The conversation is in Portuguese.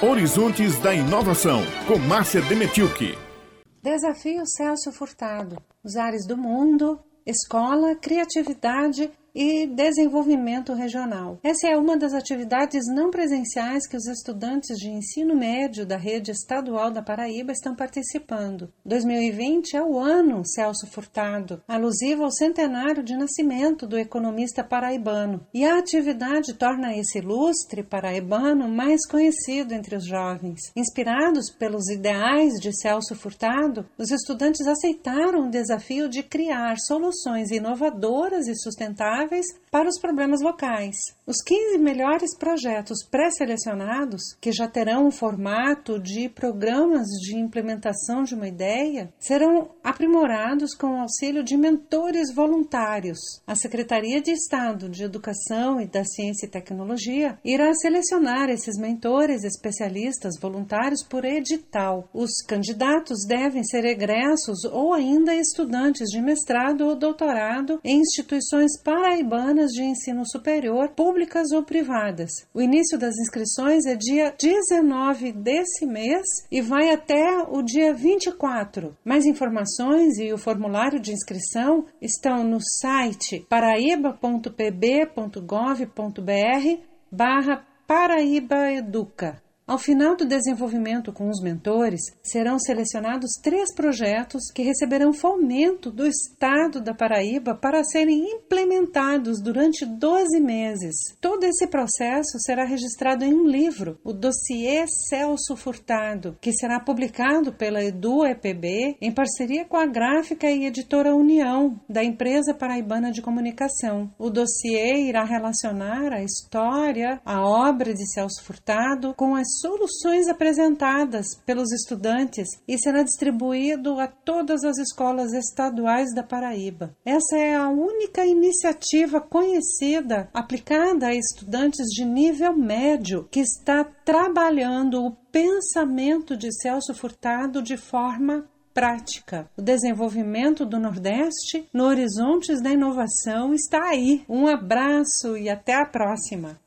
Horizontes da Inovação, com Márcia Demetilke. Desafio Celso Furtado. Os ares do mundo, escola, criatividade e desenvolvimento regional. Essa é uma das atividades não presenciais que os estudantes de ensino médio da rede estadual da Paraíba estão participando. 2020 é o ano Celso Furtado, alusivo ao centenário de nascimento do economista paraibano, e a atividade torna esse ilustre paraibano mais conhecido entre os jovens. Inspirados pelos ideais de Celso Furtado, os estudantes aceitaram o desafio de criar soluções inovadoras e sustentáveis para os problemas locais. Os 15 melhores projetos pré-selecionados, que já terão o formato de programas de implementação de uma ideia, serão aprimorados com o auxílio de mentores voluntários. A Secretaria de Estado de Educação e da Ciência e Tecnologia irá selecionar esses mentores especialistas voluntários por edital. Os candidatos devem ser egressos ou ainda estudantes de mestrado ou doutorado em instituições para paraibanas de ensino superior, públicas ou privadas. O início das inscrições é dia 19 desse mês e vai até o dia 24. Mais informações e o formulário de inscrição estão no site paraíba.pb.gov.br barra Paraíba Educa. Ao final do desenvolvimento com os mentores, serão selecionados três projetos que receberão fomento do Estado da Paraíba para serem implementados durante 12 meses. Todo esse processo será registrado em um livro, o Dossiê Celso Furtado, que será publicado pela Edu-EPB em parceria com a Gráfica e Editora União, da empresa paraibana de comunicação. O dossiê irá relacionar a história, a obra de Celso Furtado com as soluções apresentadas pelos estudantes e será distribuído a todas as escolas estaduais da Paraíba. Essa é a única iniciativa conhecida aplicada a estudantes de nível médio que está trabalhando o pensamento de Celso Furtado de forma prática. O desenvolvimento do Nordeste no Horizontes da Inovação está aí. Um abraço e até a próxima!